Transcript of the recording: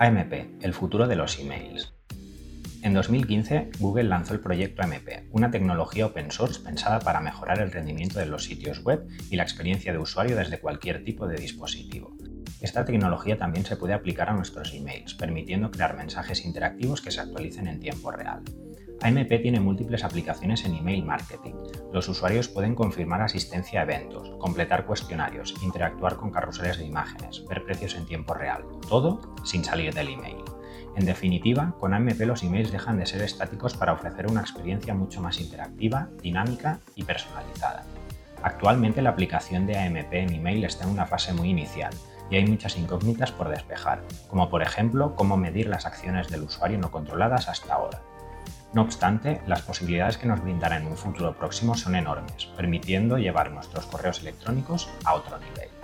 AMP, el futuro de los emails. En 2015, Google lanzó el proyecto AMP, una tecnología open source pensada para mejorar el rendimiento de los sitios web y la experiencia de usuario desde cualquier tipo de dispositivo. Esta tecnología también se puede aplicar a nuestros emails, permitiendo crear mensajes interactivos que se actualicen en tiempo real. AMP tiene múltiples aplicaciones en email marketing. Los usuarios pueden confirmar asistencia a eventos, completar cuestionarios, interactuar con carruseles de imágenes, ver precios en tiempo real, todo sin salir del email. En definitiva, con AMP los emails dejan de ser estáticos para ofrecer una experiencia mucho más interactiva, dinámica y personalizada. Actualmente la aplicación de AMP en email está en una fase muy inicial y hay muchas incógnitas por despejar, como por ejemplo cómo medir las acciones del usuario no controladas hasta ahora. No obstante, las posibilidades que nos brindará en un futuro próximo son enormes, permitiendo llevar nuestros correos electrónicos a otro nivel.